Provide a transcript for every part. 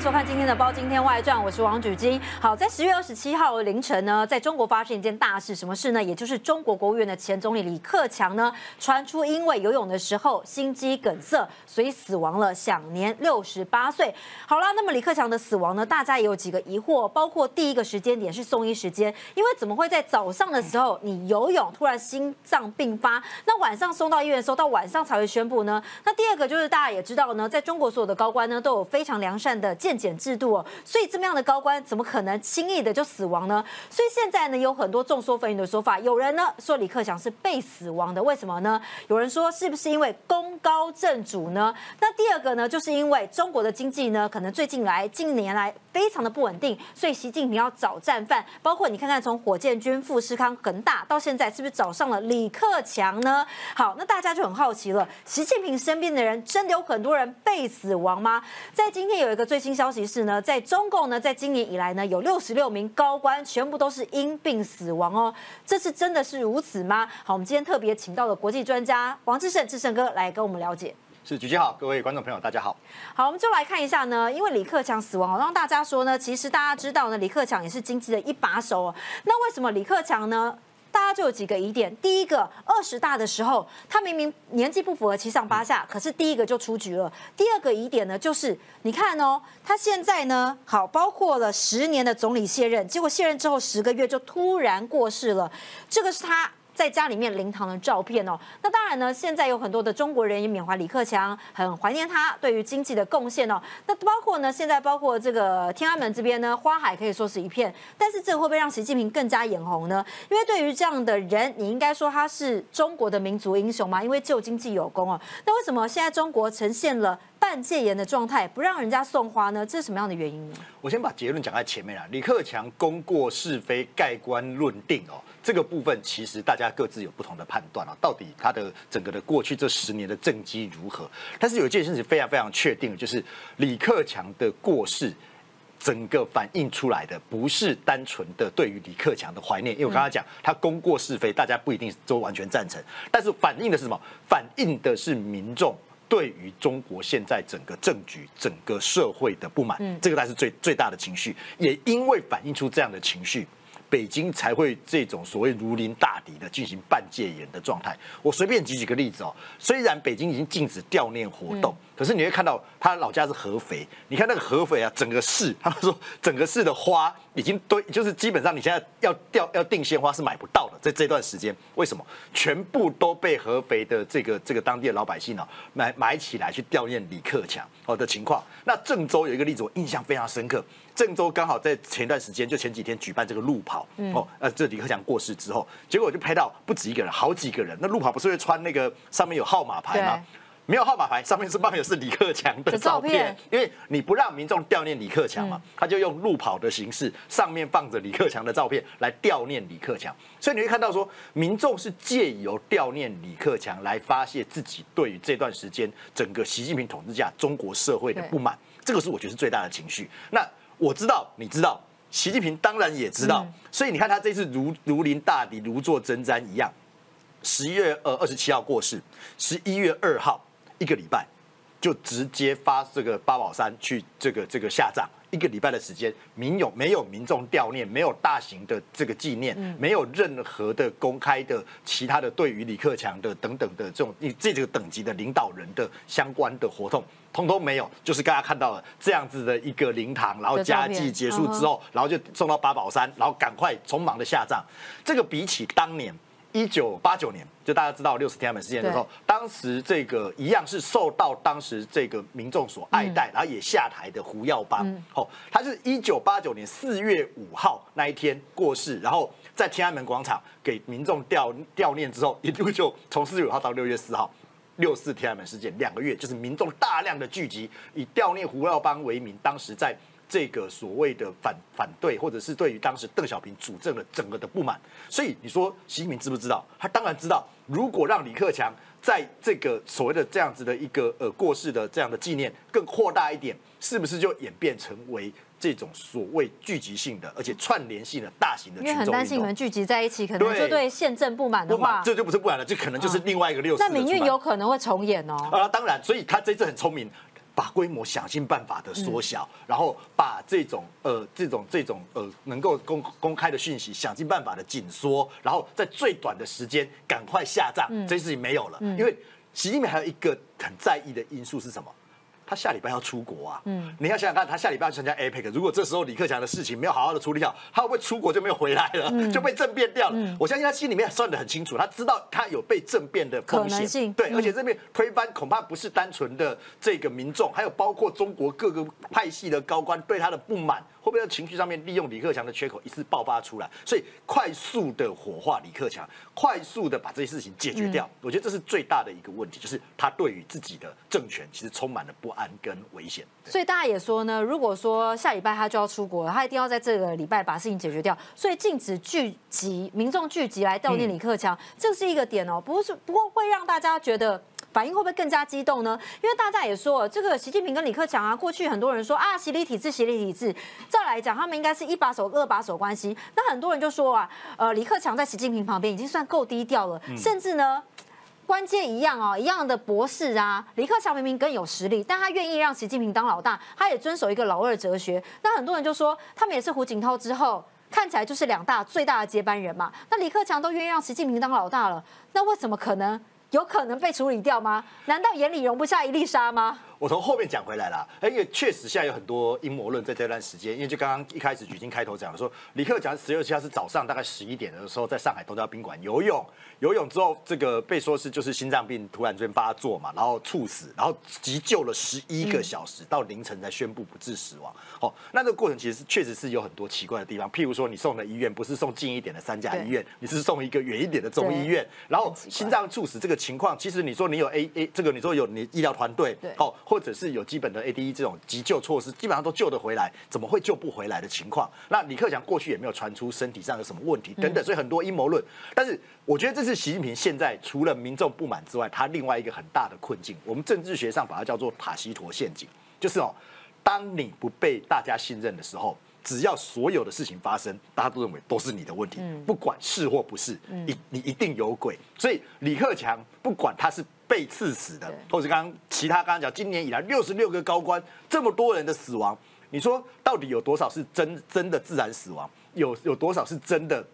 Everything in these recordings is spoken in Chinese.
收看今天的《包今天外传》，我是王举金。好，在十月二十七号凌晨呢，在中国发生一件大事，什么事呢？也就是中国国务院的前总理李克强呢，传出因为游泳的时候心肌梗塞，所以死亡了，享年六十八岁。好了，那么李克强的死亡呢，大家也有几个疑惑，包括第一个时间点是送医时间，因为怎么会在早上的时候你游泳突然心脏病发，那晚上送到医院的时候，到晚上才会宣布呢？那第二个就是大家也知道呢，在中国所有的高官呢，都有非常良善。的健检制度哦，所以这么样的高官怎么可能轻易的就死亡呢？所以现在呢，有很多众说纷纭的说法。有人呢说李克强是被死亡的，为什么呢？有人说是不是因为功高震主呢？那第二个呢，就是因为中国的经济呢，可能最近来近年来非常的不稳定，所以习近平要找战犯。包括你看看，从火箭军、富士康、恒大到现在，是不是找上了李克强呢？好，那大家就很好奇了，习近平身边的人真的有很多人被死亡吗？在今天有一个。最新消息是呢，在中共呢，在今年以来呢，有六十六名高官全部都是因病死亡哦，这是真的是如此吗？好，我们今天特别请到了国际专家王志胜志胜哥来跟我们了解。是，举旗好，各位观众朋友，大家好。好，我们就来看一下呢，因为李克强死亡，让大家说呢，其实大家知道呢，李克强也是经济的一把手哦。那为什么李克强呢？大家就有几个疑点。第一个，二十大的时候，他明明年纪不符合七上八下，可是第一个就出局了。第二个疑点呢，就是你看哦，他现在呢，好，包括了十年的总理卸任，结果卸任之后十个月就突然过世了，这个是他。在家里面灵堂的照片哦，那当然呢，现在有很多的中国人也缅怀李克强，很怀念他对于经济的贡献哦。那包括呢，现在包括这个天安门这边呢，花海可以说是一片，但是这会不会让习近平更加眼红呢？因为对于这样的人，你应该说他是中国的民族英雄嘛，因为救经济有功哦。那为什么现在中国呈现了？半戒严的状态，不让人家送花呢？这是什么样的原因呢？我先把结论讲在前面啊。李克强功过是非盖棺论定哦，这个部分其实大家各自有不同的判断啊。到底他的整个的过去这十年的政绩如何？但是有一件事情非常非常确定，就是李克强的过世，整个反映出来的不是单纯的对于李克强的怀念，因为我刚刚讲他功过是非，大家不一定都完全赞成，但是反映的是什么？反映的是民众。对于中国现在整个政局、整个社会的不满，这个才是最最大的情绪。也因为反映出这样的情绪，北京才会这种所谓如临大敌的进行半戒严的状态。我随便举几个例子哦。虽然北京已经禁止悼念活动，可是你会看到他老家是合肥，你看那个合肥啊，整个市，他们说 整个市的花。已经堆，就是基本上你现在要吊要订鲜花是买不到的，在这段时间，为什么全部都被合肥的这个这个当地的老百姓呢买买起来去悼念李克强哦的情况？那郑州有一个例子我印象非常深刻，郑州刚好在前一段时间就前几天举办这个路跑哦，呃，这李克强过世之后，结果我就拍到不止一个人，好几个人，那路跑不是会穿那个上面有号码牌吗？没有号码牌，上面是放的是李克强的照片，因为你不让民众悼念李克强嘛，他就用路跑的形式，上面放着李克强的照片来悼念李克强，所以你会看到说，民众是借由悼念李克强来发泄自己对于这段时间整个习近平统治下中国社会的不满，这个是我觉得是最大的情绪。那我知道，你知道，习近平当然也知道，所以你看他这次如如临大敌，如坐针毡一样，十一月呃二十七号过世，十一月二号。一个礼拜就直接发这个八宝山去这个这个下葬，一个礼拜的时间，民有没有民众悼念，没有大型的这个纪念，没有任何的公开的其他的对于李克强的等等的这种你这个等级的领导人的相关的活动，通通没有，就是大家看到了这样子的一个灵堂，然后家祭结束之后，然后就送到八宝山，然后赶快匆忙的下葬，这个比起当年。一九八九年，就大家知道六十天安门事件的时候，当时这个一样是受到当时这个民众所爱戴，然后也下台的胡耀邦，哦，他是一九八九年四月五号那一天过世，然后在天安门广场给民众吊吊念之后，一路就从四月五号到六月四号，六四天安门事件两个月，就是民众大量的聚集，以吊念胡耀邦为名，当时在。这个所谓的反反对，或者是对于当时邓小平主政的整个的不满，所以你说习近平知不知道？他当然知道。如果让李克强在这个所谓的这样子的一个呃过世的这样的纪念更扩大一点，是不是就演变成为这种所谓聚集性的，而且串联性的大型的？因为很担心你们聚集在一起，可能就对宪政不满的话，这就不是不满了，这可能就是另外一个六。那民运有可能会重演哦。啊，当然，所以他这次很聪明。把规模想尽办法的缩小，然后把这种呃这种这种呃能够公公开的讯息想尽办法的紧缩，然后在最短的时间赶快下葬，这件事情没有了。因为习近平还有一个很在意的因素是什么？他下礼拜要出国啊，嗯，你要想想看，他下礼拜要参加 APEC，如果这时候李克强的事情没有好好的处理好，他会不会出国就没有回来了，就被政变掉了？我相信他心里面算得很清楚，他知道他有被政变的风险，对，而且这边推翻恐怕不是单纯的这个民众，还有包括中国各个派系的高官对他的不满。会不会在情绪上面利用李克强的缺口一次爆发出来？所以快速的火化李克强，快速的把这些事情解决掉。我觉得这是最大的一个问题，就是他对于自己的政权其实充满了不安跟危险。所以大家也说呢，如果说下礼拜他就要出国了，他一定要在这个礼拜把事情解决掉。所以禁止聚集民众聚集来悼念李克强，这是一个点哦。不是，不过会让大家觉得。反应会不会更加激动呢？因为大家也说，这个习近平跟李克强啊，过去很多人说啊，习李体制，习李体制。再来讲，他们应该是一把手、二把手关系。那很多人就说啊，呃，李克强在习近平旁边已经算够低调了，甚至呢，关键一样哦，一样的博士啊，李克强明明更有实力，但他愿意让习近平当老大，他也遵守一个老二哲学。那很多人就说，他们也是胡锦涛之后看起来就是两大最大的接班人嘛。那李克强都愿意让习近平当老大了，那为什么可能？有可能被处理掉吗？难道眼里容不下一粒沙吗？我从后面讲回来了，因为确实现在有很多阴谋论在这段时间，因为就刚刚一开始举金开头讲说，李克强十六七号是早上大概十一点的时候在上海东郊宾馆游泳，游泳之后这个被说是就是心脏病突然间发作嘛，然后猝死，然后急救了十一个小时，到凌晨才宣布不治死亡。哦，那这个过程其实确实是有很多奇怪的地方，譬如说你送的医院不是送近一点的三甲医院，你是送一个远一点的中医院，然后心脏猝死这个情况，其实你说你有 A A 这个你说有你医疗团队，哦，或者是有基本。的 ADE 这种急救措施基本上都救得回来，怎么会救不回来的情况？那李克强过去也没有传出身体上有什么问题等等，所以很多阴谋论。但是我觉得这是习近平现在除了民众不满之外，他另外一个很大的困境，我们政治学上把它叫做塔西佗陷阱，就是哦，当你不被大家信任的时候，只要所有的事情发生，大家都认为都是你的问题，不管是或不是，你你一定有鬼。所以李克强不管他是。被刺死的，或者刚刚其他刚刚讲，今年以来六十六个高官，这么多人的死亡，你说到底有多少是真真的自然死亡？有有多少是真的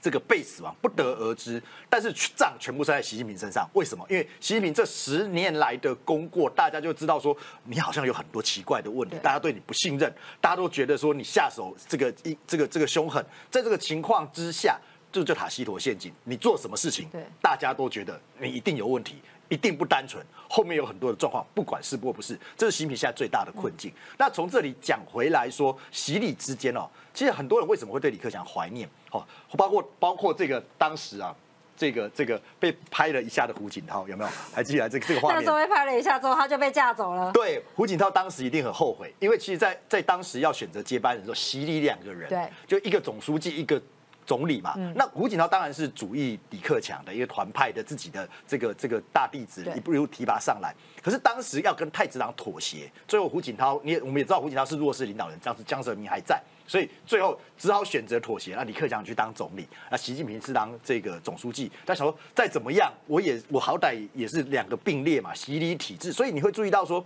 这个被死亡？不得而知。但是账全部算在习近平身上，为什么？因为习近平这十年来的功过，大家就知道说你好像有很多奇怪的问题，大家对你不信任，大家都觉得说你下手这个一这个这个凶狠，在这个情况之下，就叫塔西佗陷阱，你做什么事情，大家都觉得你一定有问题。一定不单纯，后面有很多的状况，不管是或不是，这是习近平现在最大的困境。那从这里讲回来说，习李之间哦，其实很多人为什么会对李克强怀念？哦，包括包括这个当时啊，这个这个被拍了一下的胡锦涛有没有？还记得这个这个画面？那时候被拍了一下之后，他就被架走了。对，胡锦涛当时一定很后悔，因为其实，在在当时要选择接班人的时候，习李两个人，对，就一个总书记，一个。总理嘛，那胡锦涛当然是主义李克强的一个团派的自己的这个这个大弟子，一步一步提拔上来。可是当时要跟太子党妥协，最后胡锦涛，你也我们也知道胡锦涛是弱势领导人，当时江泽民还在，所以最后只好选择妥协，那李克强去当总理，那习近平是当这个总书记。但想说再怎么样，我也我好歹也是两个并列嘛，洗礼体制，所以你会注意到说。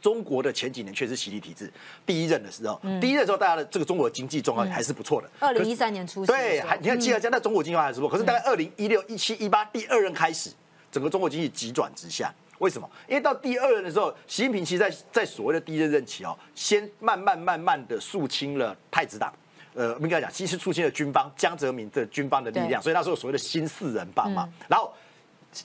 中国的前几年确实洗礼体制，第一任的时候，第一任的时候，大家的这个中国经济状况还是不错的。二零一三年初，对，还你看，记得讲那中国经济还是不错。可是大概二零一六、一七、一八，第二任开始，整个中国经济急转直下。为什么？因为到第二任的时候，习近平其实在在所谓的第一任任期哦，先慢慢慢慢的肃清了太子党，呃，应该讲，其实肃清了军方江泽民的军方的力量，所以那时候所谓的新四人帮嘛，然后。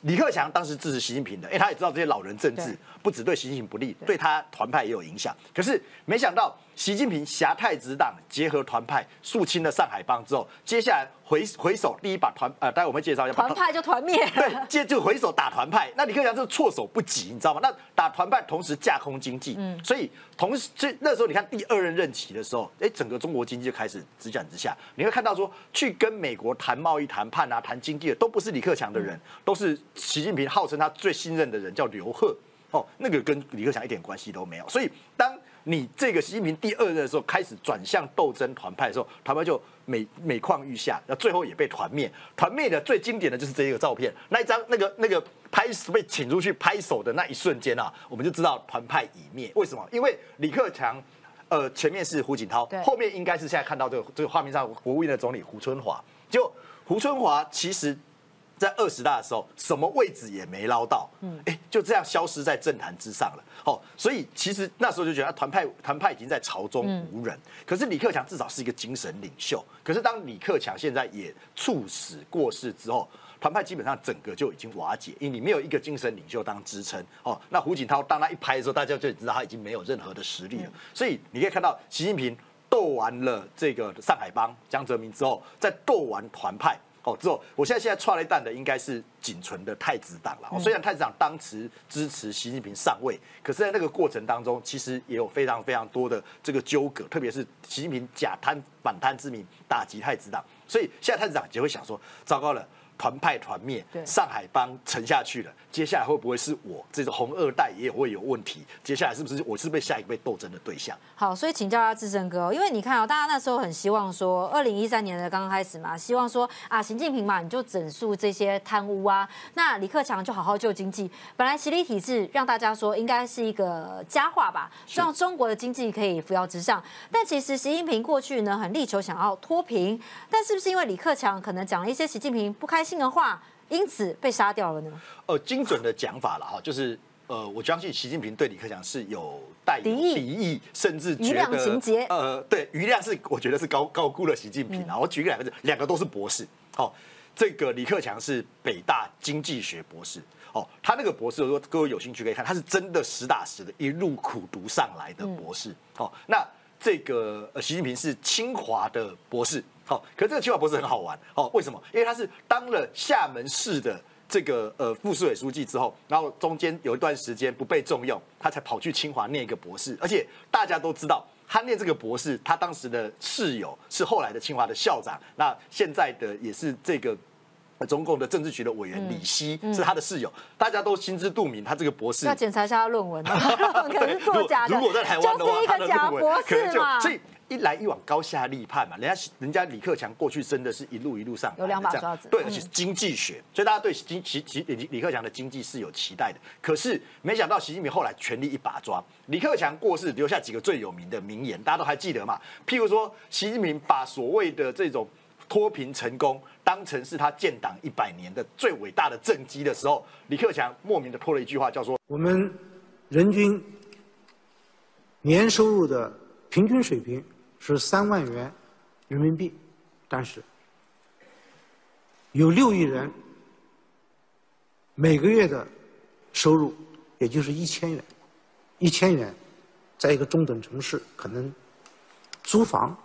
李克强当时支持习近平的，因为他也知道这些老人政治不只对习近平不利，对他团派也有影响。可是没想到。习近平挟太子党结合团派肃清了上海帮之后，接下来回回首第一把团呃，待会我们介绍一下团派就团灭，对，接就回首打团派。那李克强是措手不及，你知道吗？那打团派同时架空经济，嗯，所以同时这那时候你看第二任任期的时候，哎，整个中国经济就开始直转直下。你会看到说，去跟美国谈贸易谈判啊，谈经济的都不是李克强的人，都是习近平号称他最信任的人，叫刘鹤。哦，那个跟李克强一点关系都没有。所以当你这个习近平第二任的时候开始转向斗争团派的时候，团派就每每况愈下，那最后也被团灭。团灭的最经典的就是这一个照片，那一张那个那个拍被请出去拍手的那一瞬间啊，我们就知道团派已灭。为什么？因为李克强，呃，前面是胡锦涛，后面应该是现在看到这个这个画面上国务院的总理胡春华。就胡春华其实。在二十大的时候，什么位置也没捞到，嗯，哎，就这样消失在政坛之上了。哦，所以其实那时候就觉得团派团派已经在朝中无人。可是李克强至少是一个精神领袖。可是当李克强现在也猝死过世之后，团派基本上整个就已经瓦解，因为你没有一个精神领袖当支撑。哦，那胡锦涛当他一拍的时候，大家就知道他已经没有任何的实力了。所以你可以看到，习近平斗完了这个上海帮江泽民之后，再斗完团派。哦，之后我现在现在踹了一弹的应该是仅存的太子党了。虽然太子党当时支持习近平上位，可是在那个过程当中，其实也有非常非常多的这个纠葛，特别是习近平假贪反贪之名打击太子党，所以现在太子党就会想说，糟糕了。团派团灭，上海帮沉下去了，接下来会不会是我这种红二代也会有问题？接下来是不是我是被下一个被斗争的对象？好，所以请教下志胜哥，因为你看啊，大家那时候很希望说，二零一三年的刚刚开始嘛，希望说啊，习近平嘛，你就整肃这些贪污啊，那李克强就好好救经济。本来习李体制让大家说应该是一个佳话吧，让中国的经济可以扶摇直上。但其实习近平过去呢，很力求想要脱贫，但是不是因为李克强可能讲了一些习近平不开？性的话，因此被杀掉了呢？呃，精准的讲法了哈，就是呃，我相信习近平对李克强是有带敌意，敌意，甚至觉得情节。呃，对，余量是我觉得是高高估了习近平啊。我举个两个字，两个都是博士。哦，这个李克强是北大经济学博士。哦，他那个博士，如果各位有兴趣可以看，他是真的实打实的一路苦读上来的博士。哦，那这个呃，习近平是清华的博士。好，可这个清华博士很好玩哦。为什么？因为他是当了厦门市的这个呃副市委书记之后，然后中间有一段时间不被重用，他才跑去清华念一个博士。而且大家都知道，他念这个博士，他当时的室友是后来的清华的校长，那现在的也是这个中共的政治局的委员李希是他的室友，大家都心知肚明，他这个博士要检查一下他论文，可能是作假的。如果在台湾的话，他的论文可能就所以。一来一往高下立判嘛，人家人家李克强过去真的是一路一路上有两把刷子，对，而且是经济学，所以大家对经习习李李克强的经济是有期待的。可是没想到习近平后来全力一把抓，李克强过世留下几个最有名的名言，大家都还记得嘛？譬如说，习近平把所谓的这种脱贫成功当成是他建党一百年的最伟大的政绩的时候，李克强莫名的拖了一句话，叫做我们人均年收入的平均水平。是三万元人民币，但是有六亿人每个月的收入也就是一千元，一千元在一个中等城市可能租房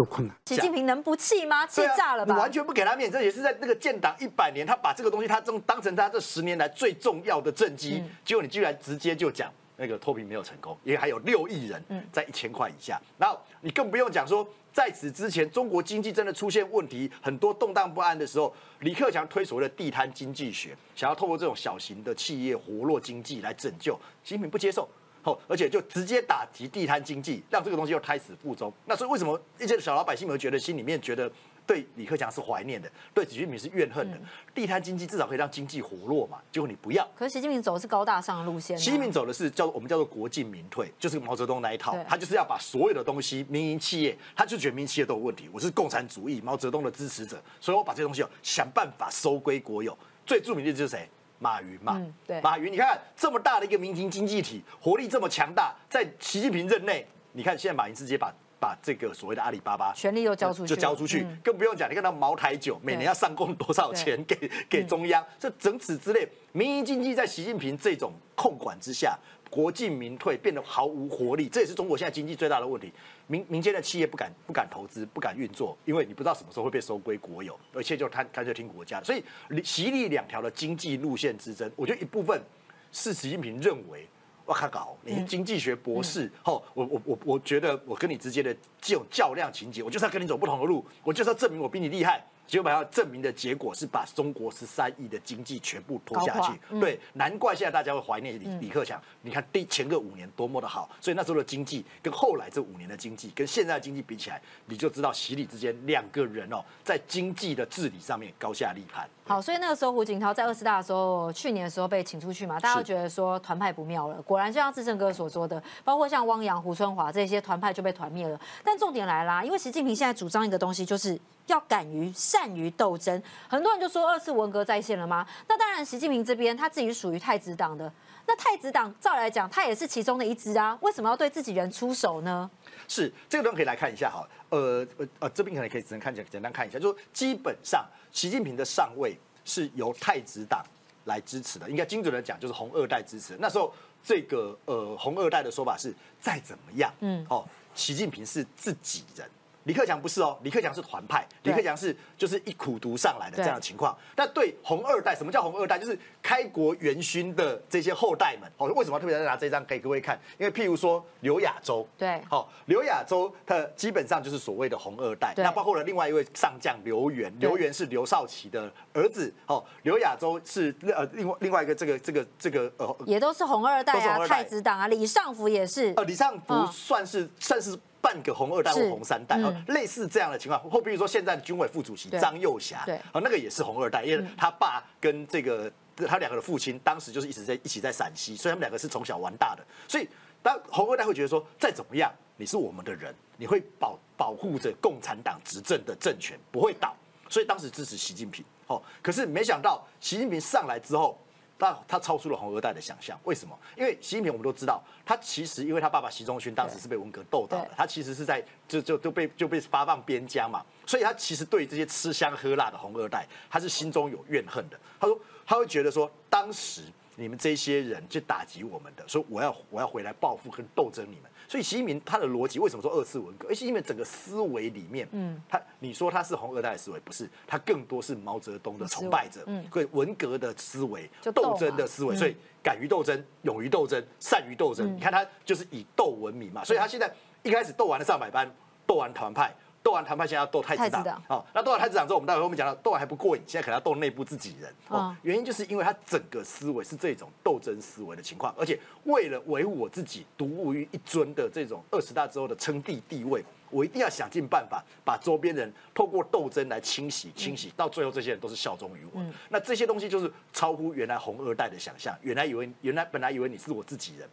都困难。习近平能不气吗？气炸了吧？你完全不给他面子，这也是在那个建党一百年，他把这个东西他正当成他这十年来最重要的政绩，结果你居然直接就讲。那个脱贫没有成功，因为还有六亿人在一千块以下。然后你更不用讲说，在此之前，中国经济真的出现问题，很多动荡不安的时候，李克强推所谓的地摊经济学，想要透过这种小型的企业活络经济来拯救，习近平不接受，好，而且就直接打击地摊经济，让这个东西又胎死腹中。那所以为什么一些小老百姓们觉得心里面觉得？对李克强是怀念的，对习近平是怨恨的。地摊经济至少可以让经济活络嘛，结果你不要。可是习近平走的是高大上的路线。习近平走的是叫我们叫做国进民退，就是毛泽东那一套，他就是要把所有的东西，民营企业，他就觉得民营企业都有问题。我是共产主义，毛泽东的支持者，所以我把这些东西想办法收归国有。最著名的就是谁？马云嘛。对。马云，你看这么大的一个民营经济体，活力这么强大，在习近平任内，你看现在马云直接把。把这个所谓的阿里巴巴权力都交出去，就交出去，更不用讲。你看到茅台酒每年要上供多少钱给给中央？这整此之类，民营经济在习近平这种控管之下，国进民退，变得毫无活力。这也是中国现在经济最大的问题。民民间的企业不敢不敢投资，不敢运作，因为你不知道什么时候会被收归国有，而且就贪贪就听国家。所以习利两条的经济路线之争，我觉得一部分是习近平认为。我靠搞，你经济学博士，吼，我我我我觉得我跟你之间的这种较量情节，我就是要跟你走不同的路，我就是要证明我比你厉害，结果要证明的结果是把中国十三亿的经济全部拖下去。对，难怪现在大家会怀念李李克强。你看第前个五年多么的好，所以那时候的经济跟后来这五年的经济跟现在的经济比起来，你就知道习李之间两个人哦，在经济的治理上面高下立判。好，所以那个时候胡锦涛在二十大的时候，去年的时候被请出去嘛，大家觉得说团派不妙了。果然就像志胜哥所说的，包括像汪洋、胡春华这些团派就被团灭了。但重点来啦，因为习近平现在主张一个东西，就是要敢于善于斗争。很多人就说二次文革再现了吗？那当然，习近平这边他自己属于太子党的，那太子党照来讲，他也是其中的一支啊。为什么要对自己人出手呢？是这个东西可以来看一下哈，呃呃呃，这边可能可以只能看简简单看一下，就基本上习近平的上位是由太子党来支持的，应该精准的讲就是红二代支持。那时候这个呃红二代的说法是再怎么样，嗯，哦，习近平是自己人。李克强不是哦，李克强是团派，李克强是就是一苦读上来的这样的情况。那对红二代，什么叫红二代？就是开国元勋的这些后代们。哦，为什么特别在拿这张给各位看？因为譬如说刘亚洲，对，好，刘亚洲他基本上就是所谓的红二代。那包括了另外一位上将刘源，刘源是刘少奇的儿子。哦，刘亚洲是呃另外另外一个这个这个这个呃，也都是红二代啊，太子党啊，李尚福也是。呃，李尚福算是算是。半个红二代或红三代，类似这样的情况，或比如说现在的军委副主席张幼霞，啊，那个也是红二代，因为他爸跟这个他两个的父亲当时就是一直在一起在陕西，所以他们两个是从小玩大的，所以当红二代会觉得说，再怎么样你是我们的人，你会保保护着共产党执政的政权不会倒，所以当时支持习近平，哦，可是没想到习近平上来之后。但他超出了红二代的想象，为什么？因为习近平我们都知道，他其实因为他爸爸习仲勋当时是被文革斗倒的，他其实是在就就就被就被发放边疆嘛，所以他其实对这些吃香喝辣的红二代，他是心中有怨恨的。他说他会觉得说，当时你们这些人去打击我们的，所以我要我要回来报复跟斗争你们。所以习近平他的逻辑为什么说二次文革？而习近平整个思维里面，嗯，他你说他是红二代的思维，不是，他更多是毛泽东的崇拜者，嗯，对文革的思维，斗争的思维，所以敢于斗争，勇于斗争，善于斗争。你看他就是以斗闻名嘛，所以他现在一开始斗完了上百班，斗完团派。斗完谈判，现在要斗太子党。好，那斗完太子党之后，我们待会后面讲到，斗完还不过瘾，现在可能要斗内部自己人。哦，原因就是因为他整个思维是这种斗争思维的情况，而且为了维护我自己独舞于一尊的这种二十大之后的称帝地位，我一定要想尽办法把周边人透过斗争来清洗、清洗，到最后这些人都是效忠于我。那这些东西就是超乎原来红二代的想象，原来以为原来本来以为你是我自己人。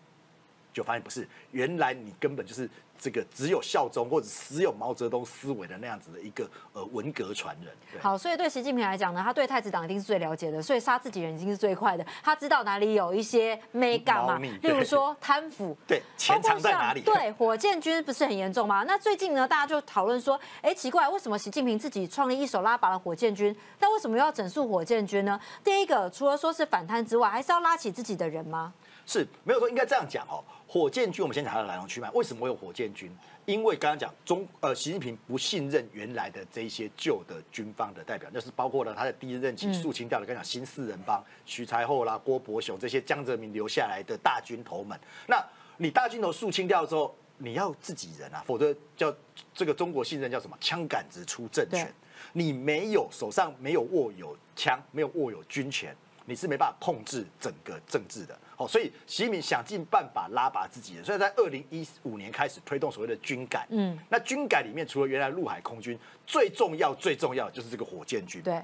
就发现不是，原来你根本就是这个只有效忠或者只有毛泽东思维的那样子的一个呃文革传人。好，所以对习近平来讲呢，他对太子党一定是最了解的，所以杀自己人已经是最快的。他知道哪里有一些没干嘛，例如说贪腐，对，钱藏在哪里？对，火箭军不是很严重吗？那最近呢，大家就讨论说，哎，奇怪，为什么习近平自己创立一手拉拔了火箭军，但为什么又要整肃火箭军呢？第一个，除了说是反贪之外，还是要拉起自己的人吗？是没有说应该这样讲哦。火箭军，我们先讲它的来龙去脉。为什么会有火箭军？因为刚刚讲中呃，习近平不信任原来的这些旧的军方的代表，就是包括了他的第一任期肃清掉的，刚讲新四人帮徐才厚啦、郭伯雄这些江泽民留下来的大军头们。那你大军头肃清掉之后，你要自己人啊，否则叫这个中国信任叫什么？枪杆子出政权。你没有手上没有握有枪，没有握有军权。你是没办法控制整个政治的，哦，所以习近平想尽办法拉拔自己人，所以在二零一五年开始推动所谓的军改，嗯，那军改里面除了原来陆海空军，最重要最重要就是这个火箭军，对，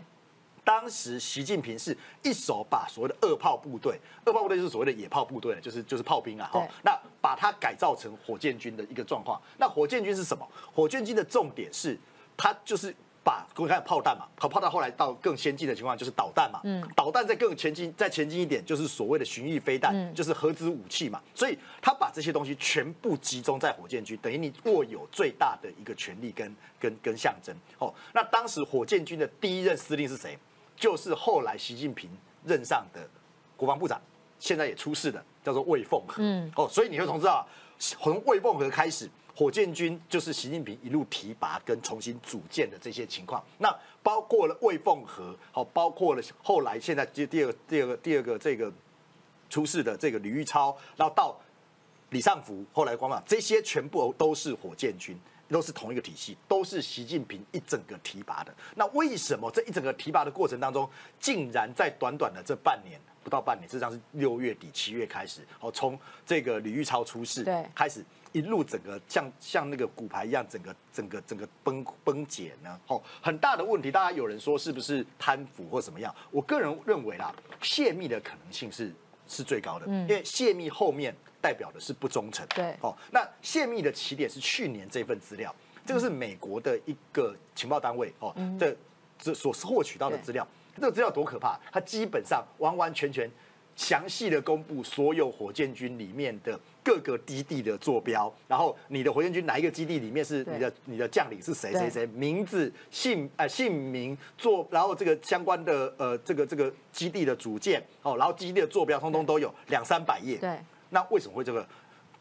当时习近平是一手把所谓的二炮部队，二炮部队就是所谓的野炮部队，就是就是炮兵啊，哈，那把它改造成火箭军的一个状况，那火箭军是什么？火箭军的重点是它就是。把我们看炮弹嘛，可炮弹后来到更先进的情况就是导弹嘛，嗯，导弹再更前进，再前进一点就是所谓的巡弋飞弹，就是核子武器嘛。所以他把这些东西全部集中在火箭军，等于你握有最大的一个权力跟跟跟象征。哦，那当时火箭军的第一任司令是谁？就是后来习近平任上的国防部长，现在也出事的，叫做魏凤和。嗯，哦，所以你会从知道，从魏凤和开始。火箭军就是习近平一路提拔跟重新组建的这些情况，那包括了魏凤和，好，包括了后来现在第第二个第二个第二个这个出事的这个李玉超，然后到李尚福，后来光嘛，这些全部都是火箭军。都是同一个体系，都是习近平一整个提拔的。那为什么这一整个提拔的过程当中，竟然在短短的这半年不到半年，实际上是六月底七月开始，哦，从这个李玉超出事对开始，一路整个像像那个骨牌一样，整个整个整个崩崩解呢？哦，很大的问题，大家有人说是不是贪腐或怎么样？我个人认为啦，泄密的可能性是是最高的，因为泄密后面代表的是不忠诚。对哦，那泄密的起点是去年这份资料，这个是美国的一个情报单位哦，这这所获取到的资料，这个资料多可怕！它基本上完完全全详细的公布所有火箭军里面的各个基地的坐标，然后你的火箭军哪一个基地里面是你的你的将领是谁谁谁，名字姓呃姓名坐，然后这个相关的呃这个这个基地的组件哦，然后基地的坐标通通都有两三百页。对。那为什么会这个？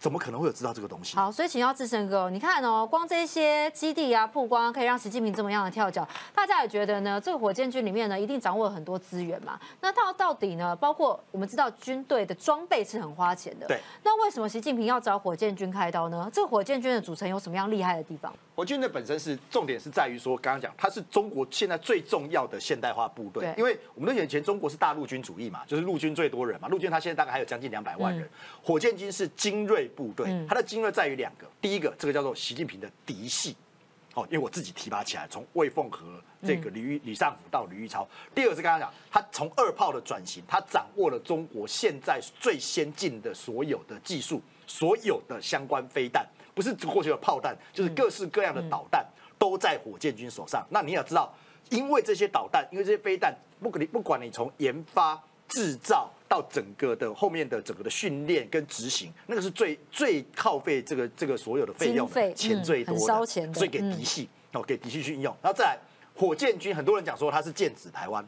怎么可能会有知道这个东西？好，所以请教志胜哥，你看哦，光这些基地啊曝光，可以让习近平这么样的跳脚，大家也觉得呢，这个火箭军里面呢，一定掌握了很多资源嘛。那到到底呢，包括我们知道军队的装备是很花钱的，对。那为什么习近平要找火箭军开刀呢？这个火箭军的组成有什么样厉害的地方？火箭队本身是重点是在于说，刚刚讲它是中国现在最重要的现代化部队，因为我们都以前中国是大陆军主义嘛，就是陆军最多人嘛，陆军它现在大概还有将近两百万人，火箭军是精锐部队，它的精锐在于两个，第一个这个叫做习近平的嫡系。哦，因为我自己提拔起来，从魏凤和这个李玉、李尚福到李玉超。第二个是刚刚讲，他从二炮的转型，他掌握了中国现在最先进的所有的技术，所有的相关飞弹，不是过去的炮弹，就是各式各样的导弹都在火箭军手上。那你也知道，因为这些导弹，因为这些飞弹，不管你不管你从研发、制造到整个的后面的整个的训练跟执行，那个是最最耗费这个这个所有的费用钱嗯最多的，所以给嗯嫡系、哦，给嫡系去应用。然后再来火箭军，很多人讲说它是剑指台湾。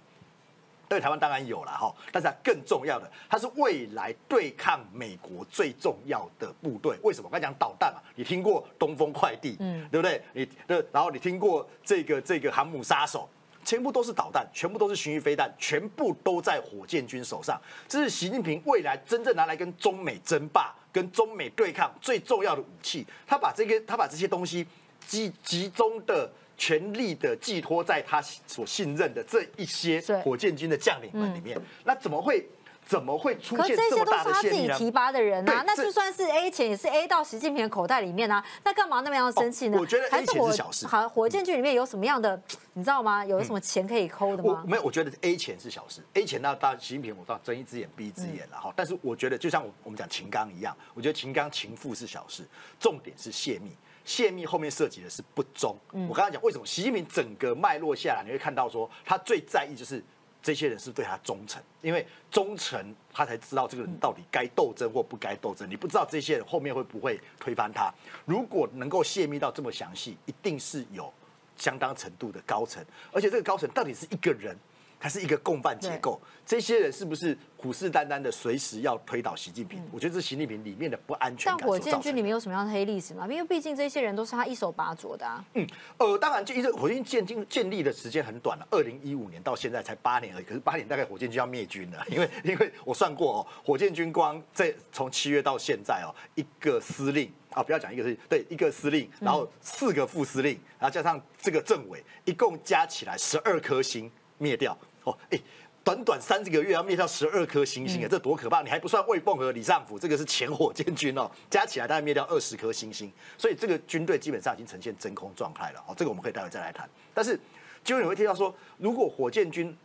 对台湾当然有了哈，但是它更重要的，它是未来对抗美国最重要的部队。为什么？我刚才讲导弹嘛，你听过东风快递，嗯，对不对？你的，然后你听过这个这个航母杀手，全部都是导弹，全部都是巡弋飞弹，全部都在火箭军手上。这是习近平未来真正拿来跟中美争霸、跟中美对抗最重要的武器。他把这个，他把这些东西集集中的。全力的寄托在他所信任的这一些火箭军的将领们里面，那怎么会怎么会出现这么大都是他自？己提拔的人啊，那就算是 A 钱，也是 A 到习近平的口袋里面啊，那干嘛那么样生气呢？哦我觉得 A 还是小事好，火箭军里面有什么样的，你知道吗？有什么钱可以抠的吗？我没有，我觉得 A 钱是小事，A 钱那当然习近平我当然睁一只眼闭一只眼了哈。但是我觉得就像我我们讲秦刚一样，我觉得秦刚情妇是小事，重点是泄密。泄密后面涉及的是不忠。我刚刚讲为什么习近平整个脉络下来，你会看到说他最在意就是这些人是对他忠诚，因为忠诚他才知道这个人到底该斗争或不该斗争。你不知道这些人后面会不会推翻他。如果能够泄密到这么详细，一定是有相当程度的高层，而且这个高层到底是一个人。还是一个共犯结构，这些人是不是虎视眈眈的随时要推倒习近平？我觉得这是习近平里面的不安全但火箭。军里面有什么样的黑历史吗？因为毕竟这些人都是他一手把左的啊。嗯，呃，当然，就因为火箭军建军建立的时间很短了，二零一五年到现在才八年而已。可是八年大概火箭军要灭军了，因为因为我算过哦，火箭军光在从七月到现在哦，一个司令啊，不要讲一个司令，对，一个司令，然后四个副司令，然后加上这个政委，一共加起来十二颗星灭掉哦，哎。短短三个月要灭掉十二颗星星，哎，这多可怕！你还不算魏凤和、李尚福，这个是前火箭军哦，加起来大概灭掉二十颗星星，所以这个军队基本上已经呈现真空状态了。哦，这个我们可以待会再来谈。但是，就你会听到说，如果火箭军，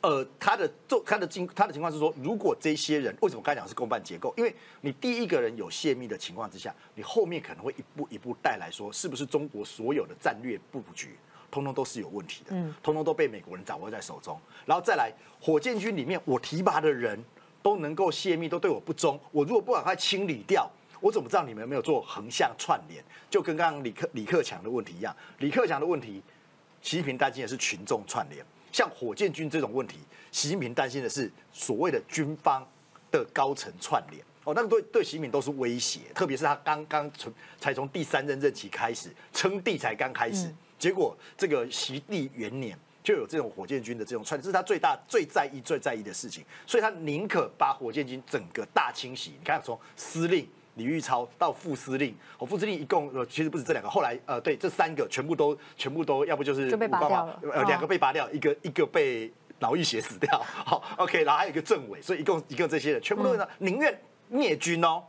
呃，他的做他的情他的情况是说，如果这些人为什么刚才讲是公办结构？因为你第一个人有泄密的情况之下，你后面可能会一步一步带来说，是不是中国所有的战略布局？通通都是有问题的，嗯，通通都被美国人掌握在手中。然后再来，火箭军里面我提拔的人都能够泄密，都对我不忠。我如果不赶快清理掉，我怎么知道你们有没有做横向串联？就跟刚刚李克李克强的问题一样，李克强的问题，习近平担心的是群众串联。像火箭军这种问题，习近平担心的是所谓的军方的高层串联。哦，那个对对习近平都是威胁，特别是他刚刚从才从第三任任期开始称帝才刚开始。结果这个习地元年就有这种火箭军的这种串，这是他最大最在意最在意的事情，所以他宁可把火箭军整个大清洗。你看，从司令李玉超到副司令，哦，副司令一共呃其实不止这两个，后来呃对这三个全部都全部都要不就是就被拔掉了呃两个被拔掉，一个一个被脑溢血死掉，好 OK，然后还有一个政委，所以一共一共这些人全部都宁愿灭军哦。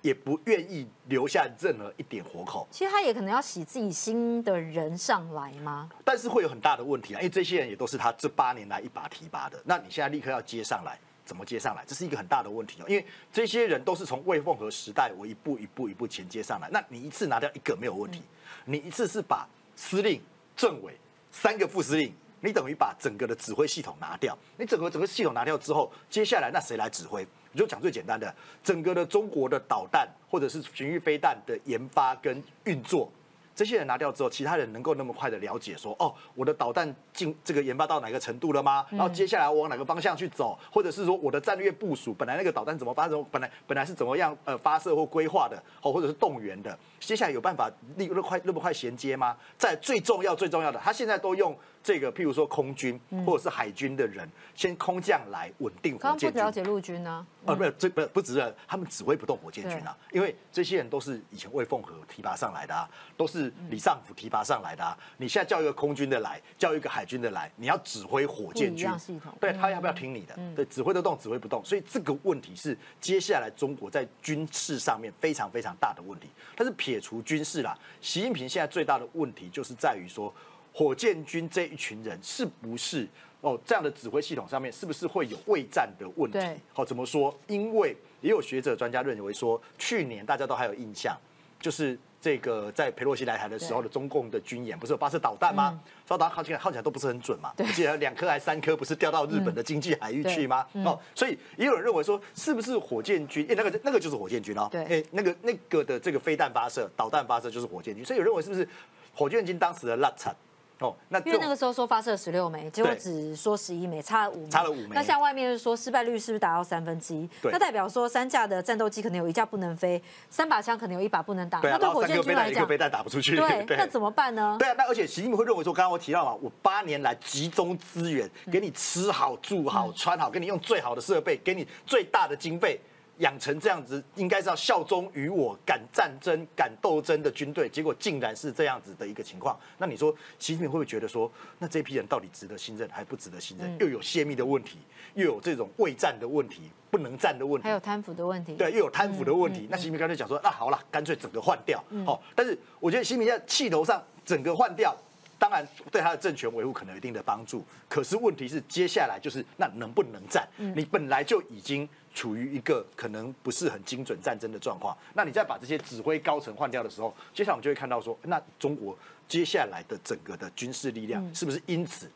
也不愿意留下任何一点活口。其实他也可能要洗自己新的人上来吗？但是会有很大的问题啊，因为这些人也都是他这八年来一把提拔的。那你现在立刻要接上来，怎么接上来？这是一个很大的问题哦。因为这些人都是从魏凤和时代我一步一步一步前接上来。那你一次拿掉一个没有问题，你一次是把司令、政委三个副司令，你等于把整个的指挥系统拿掉。你整个整个系统拿掉之后，接下来那谁来指挥？就讲最简单的，整个的中国的导弹或者是巡弋飞弹的研发跟运作。这些人拿掉之后，其他人能够那么快的了解说，哦，我的导弹进这个研发到哪个程度了吗？然后接下来我往哪个方向去走，或者是说我的战略部署，本来那个导弹怎么发生，本来本来是怎么样呃发射或规划的，哦，或者是动员的，接下来有办法那那么快那么快衔接吗？在最重要最重要的，他现在都用这个，譬如说空军或者是海军的人，先空降来稳定火箭军。不了解陆军呢？呃，不是，这不不只是他们指挥不动火箭军啊，因为这些人都是以前魏凤和提拔上来的啊，都是李尚福提拔上来的啊。你现在叫一个空军的来，叫一个海军的来，你要指挥火箭军，对他要不要听你的？对，指挥得动，指挥不动，所以这个问题是接下来中国在军事上面非常非常大的问题。但是撇除军事啦，习近平现在最大的问题就是在于说，火箭军这一群人是不是？哦，这样的指挥系统上面是不是会有未战的问题？好，怎么说？因为也有学者专家认为说，去年大家都还有印象，就是这个在佩洛西来台的时候的中共的军演，不是有发射导弹吗？导弹看起来好起来都不是很准嘛，而且两颗还三颗不是掉到日本的经济海域去吗？哦，所以也有人认为说，是不是火箭军？哎，那个那个就是火箭军哦，哎，那个那个的这个飞弹发射、导弹发射就是火箭军，所以有认为是不是火箭军当时的拉惨？哦，那因为那个时候说发射十六枚，结果只说十一枚，差了五枚。差了五枚。那像外面说失败率是不是达到三分之一？那代表说三架的战斗机可能有一架不能飞，三把枪可能有一把不能打。那对火箭军来讲，飞弹打不出去。对，那怎么办呢？对啊，那而且习近平会认为说，刚刚我提到嘛，我八年来集中资源，给你吃好、住好、穿好，给你用最好的设备，给你最大的经费。养成这样子，应该是要效忠于我、敢战争、敢斗争的军队，结果竟然是这样子的一个情况。那你说，习近平会不会觉得说，那这批人到底值得信任还不值得信任？又有泄密的问题，又有这种未战的问题、不能战的问题，还有贪腐的问题。对，又有贪腐的问题。那习近平干脆讲说，那好了，干脆整个换掉。好，但是我觉得习近平在气头上整个换掉。当然，对他的政权维护可能有一定的帮助。可是问题是，接下来就是那能不能战？你本来就已经处于一个可能不是很精准战争的状况。那你再把这些指挥高层换掉的时候，接下来我们就会看到说，那中国接下来的整个的军事力量是不是因此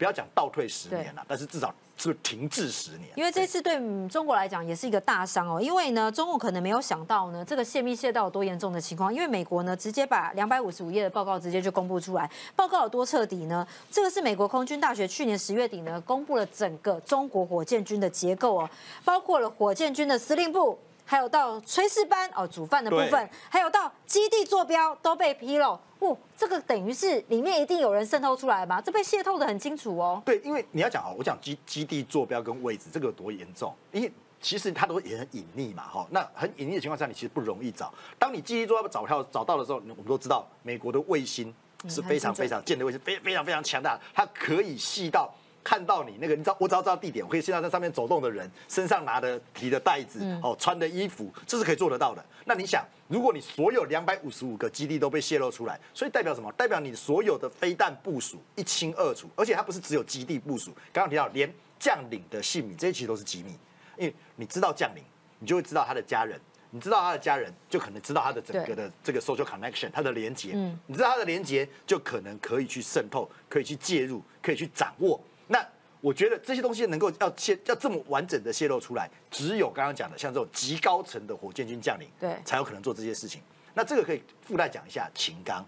不要讲倒退十年了，但是至少。是停滞十年，因为这次对中国来讲也是一个大伤哦。因为呢，中国可能没有想到呢，这个泄密泄到有多严重的情况。因为美国呢，直接把两百五十五页的报告直接就公布出来，报告有多彻底呢？这个是美国空军大学去年十月底呢，公布了整个中国火箭军的结构哦，包括了火箭军的司令部。还有到炊事班哦，煮饭的部分，还有到基地坐标都被披露。哦，这个等于是里面一定有人渗透出来吧？这被泄透的很清楚哦。对，因为你要讲哦，我讲基基地坐标跟位置，这个有多严重？因为其实它都也很隐匿嘛，哈。那很隐匿的情况下，你其实不容易找。当你基地坐标找到找到的时候，我们都知道，美国的卫星是非常非常建的卫星，非非常非常强大，它可以细到。看到你那个，你知道我只要知道地点，我可以现在在上面走动的人身上拿的提的袋子，哦，穿的衣服，这是可以做得到的。那你想，如果你所有两百五十五个基地都被泄露出来，所以代表什么？代表你所有的飞弹部署一清二楚，而且它不是只有基地部署，刚刚提到连将领的姓名，这些其实都是机密。因为你知道将领，你就会知道他的家人，你知道他的家人，就可能知道他的整个的这个 social connection，他的连接，你知道他的连接，就可能可以去渗透，可以去介入，可以去掌握。那我觉得这些东西能够要泄要这么完整的泄露出来，只有刚刚讲的像这种极高层的火箭军将领，对，才有可能做这些事情。那这个可以附带讲一下秦刚，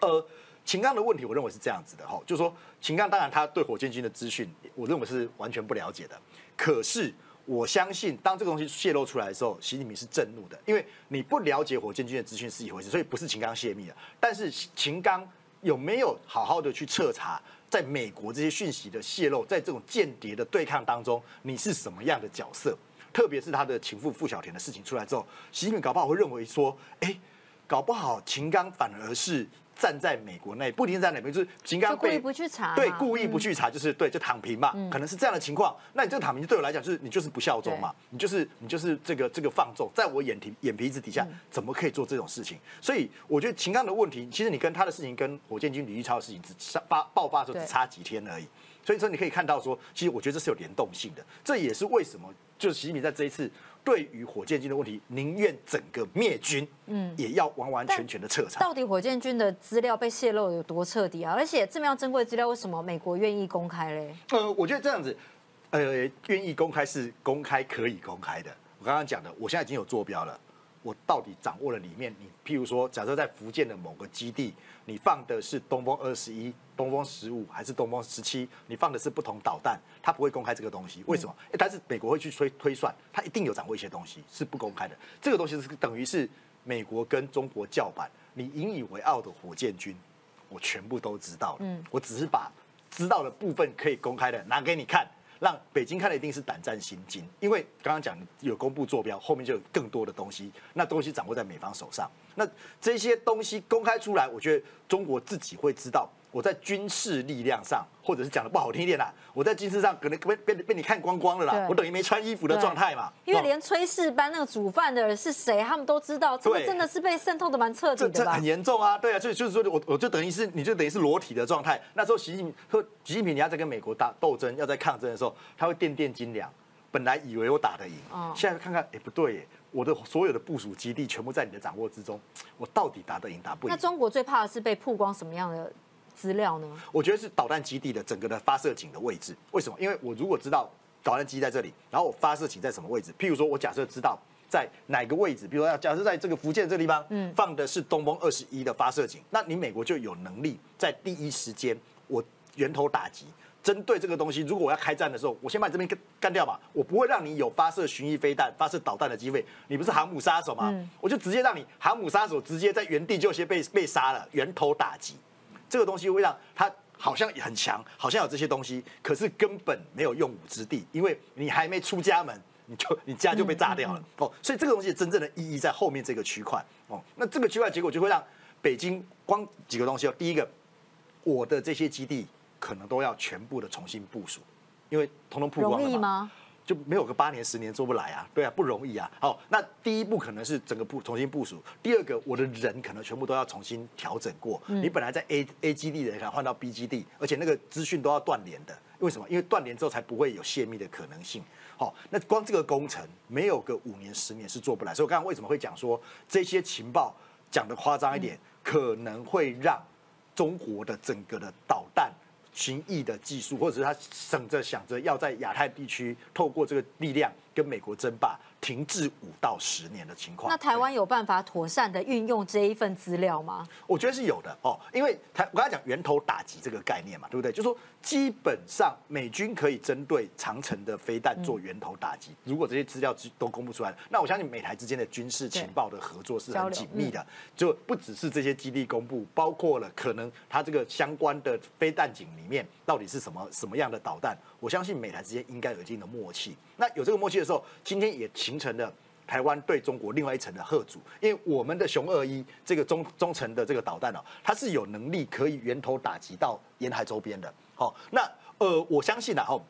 呃，秦刚的问题，我认为是这样子的哈，就是说秦刚当然他对火箭军的资讯，我认为是完全不了解的。可是我相信，当这个东西泄露出来的时候，习近平是震怒的，因为你不了解火箭军的资讯是一回事，所以不是秦刚泄密的。但是秦刚有没有好好的去彻查？在美国这些讯息的泄露，在这种间谍的对抗当中，你是什么样的角色？特别是他的情妇付小田的事情出来之后，习近平搞不好会认为说，哎，搞不好秦刚反而是。站在美国内，不停在哪边，就是秦刚故意不去查，对，故意不去查，就是对，就躺平嘛，可能是这样的情况。那你这个躺平对我来讲，就是你就是不效忠嘛，你就是你就是这个这个放纵，在我眼皮眼皮子底下，怎么可以做这种事情？所以我觉得秦刚的问题，其实你跟他的事情，跟火箭军李玉超的事情，只发爆发的时候只差几天而已。所以说你可以看到说，其实我觉得这是有联动性的，这也是为什么就是习近平在这一次。对于火箭军的问题，宁愿整个灭军，嗯，也要完完全全的彻查。到底火箭军的资料被泄露有多彻底啊？而且这么样珍贵资料，为什么美国愿意公开嘞？呃，我觉得这样子，呃，愿意公开是公开可以公开的。我刚刚讲的，我现在已经有坐标了。我到底掌握了里面？你譬如说，假设在福建的某个基地，你放的是东风二十一、东风十五还是东风十七？你放的是不同导弹，他不会公开这个东西。为什么？但是美国会去推推算，他一定有掌握一些东西是不公开的。这个东西是等于是美国跟中国叫板，你引以为傲的火箭军，我全部都知道了。嗯，我只是把知道的部分可以公开的拿给你看。让北京看了一定是胆战心惊，因为刚刚讲有公布坐标，后面就有更多的东西，那东西掌握在美方手上，那这些东西公开出来，我觉得中国自己会知道。我在军事力量上，或者是讲的不好听一点啦，我在军事上可能被被被你看光光了啦，我等于没穿衣服的状态嘛。因为连炊事班那个煮饭的人是谁，他们都知道，这个真的是被渗透的蛮彻底的这这很严重啊，对啊，所以就是说我我就等于是你就等于是裸体的状态。那时候习近平说，习近平你要在跟美国打斗争，要在抗争的时候，他会垫垫斤两。本来以为我打得赢，现在看看，哎不对，我的所有的部署基地全部在你的掌握之中，我到底打得赢打不赢？那中国最怕的是被曝光什么样的？资料呢？我觉得是导弹基地的整个的发射井的位置。为什么？因为我如果知道导弹基地在这里，然后我发射井在什么位置？譬如说，我假设知道在哪个位置，比如说要假设在这个福建这个地方，嗯，放的是东风二十一的发射井，那你美国就有能力在第一时间我源头打击，针对这个东西。如果我要开战的时候，我先把你这边干干掉吧，我不会让你有发射巡弋飞弹、发射导弹的机会。你不是航母杀手吗？我就直接让你航母杀手直接在原地就先被被杀了，源头打击。这个东西会让他好像很强，好像有这些东西，可是根本没有用武之地，因为你还没出家门，你就你家就被炸掉了哦。所以这个东西真正的意义在后面这个区块哦。那这个区块结果就会让北京光几个东西哦。第一个，我的这些基地可能都要全部的重新部署，因为通通曝光了吗？就没有个八年十年做不来啊，对啊，不容易啊。好，那第一步可能是整个部重新部署，第二个我的人可能全部都要重新调整过。你本来在 A A 基地的，可能换到 B 基地，而且那个资讯都要断联的。为什么？因为断联之后才不会有泄密的可能性。好，那光这个工程没有个五年十年是做不来。所以我刚刚为什么会讲说这些情报讲的夸张一点，可能会让中国的整个的导弹。寻弋的技术，或者是他省着想着要在亚太地区透过这个力量跟美国争霸。停滞五到十年的情况，那台湾有办法妥善的运用这一份资料吗？我觉得是有的哦，因为台我刚才讲源头打击这个概念嘛，对不对？就说基本上美军可以针对长城的飞弹做源头打击。如果这些资料都公布出来，那我相信美台之间的军事情报的合作是很紧密的，就不只是这些基地公布，包括了可能它这个相关的飞弹井里面到底是什么什么样的导弹。我相信美台之间应该有一定的默契。那有这个默契的时候，今天也形成了台湾对中国另外一层的贺阻。因为我们的雄二一这个中中程的这个导弹呢，它是有能力可以源头打击到沿海周边的。好，那呃，我相信啊，哦。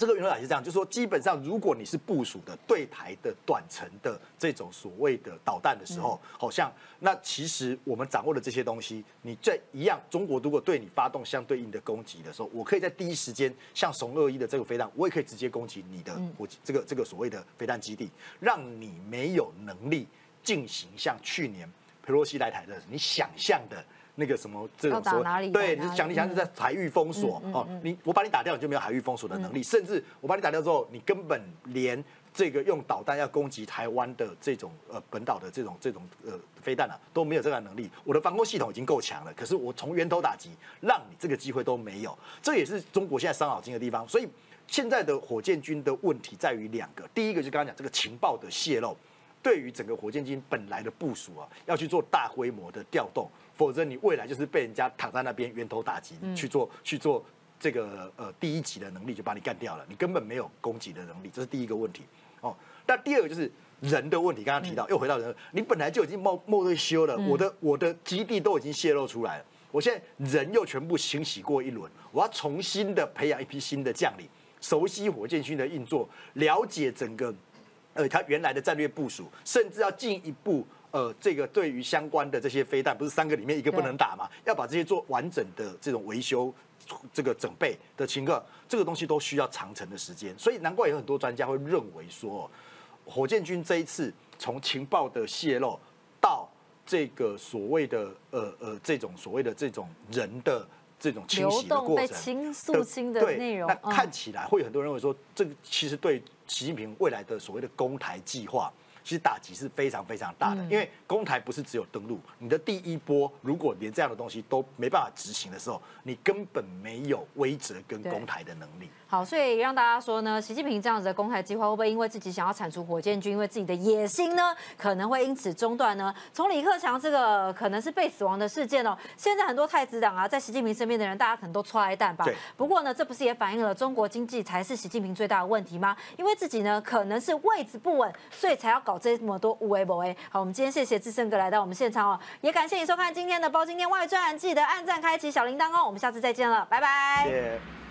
这个原来是这样，就是说，基本上如果你是部署的对台的短程的这种所谓的导弹的时候，好像那其实我们掌握的这些东西，你在一样，中国如果对你发动相对应的攻击的时候，我可以在第一时间，像怂二一的这个飞弹，我也可以直接攻击你的我这个这个所谓的飞弹基地，让你没有能力进行像去年佩洛西来台的你想象的。那个什么这种说，对，你讲你想是在海域封锁哦，你我把你打掉，你就没有海域封锁的能力，甚至我把你打掉之后，你根本连这个用导弹要攻击台湾的这种呃本岛的这种这种呃飞弹啊都没有这个能力。我的防空系统已经够强了，可是我从源头打击，让你这个机会都没有。这也是中国现在伤脑筋的地方。所以现在的火箭军的问题在于两个，第一个就刚刚讲这个情报的泄露，对于整个火箭军本来的部署啊，要去做大规模的调动。否则你未来就是被人家躺在那边源头打击去做去做这个呃第一级的能力就把你干掉了，你根本没有攻击的能力，这是第一个问题。哦。那第二个就是人的问题，刚刚提到又回到人，你本来就已经冒冒退休了，我的我的基地都已经泄露出来了，我现在人又全部清洗过一轮，我要重新的培养一批新的将领，熟悉火箭军的运作，了解整个呃他原来的战略部署，甚至要进一步。呃，这个对于相关的这些飞弹，不是三个里面一个不能打嘛？要把这些做完整的这种维修，这个准备的情况，这个东西都需要长程的时间。所以难怪有很多专家会认为说，火箭军这一次从情报的泄露到这个所谓的呃呃这种所谓的这种人的这种清洗的过程，清肃清的内容，那看起来会有很多人认为说，这个其实对习近平未来的所谓的攻台计划。其实打击是非常非常大的，因为攻台不是只有登陆，你的第一波如果连这样的东西都没办法执行的时候，你根本没有威慑跟攻台的能力。好，所以让大家说呢，习近平这样子的攻台计划会不会因为自己想要铲除火箭军，因为自己的野心呢，可能会因此中断呢？从李克强这个可能是被死亡的事件哦，现在很多太子党啊，在习近平身边的人，大家可能都搓一蛋吧。不过呢，这不是也反映了中国经济才是习近平最大的问题吗？因为自己呢，可能是位置不稳，所以才要搞这么多无为不为。好，我们今天谢谢志胜哥来到我们现场哦，也感谢你收看今天的《包今天外传》，记得按赞、开启小铃铛哦。我们下次再见了，拜拜。谢谢。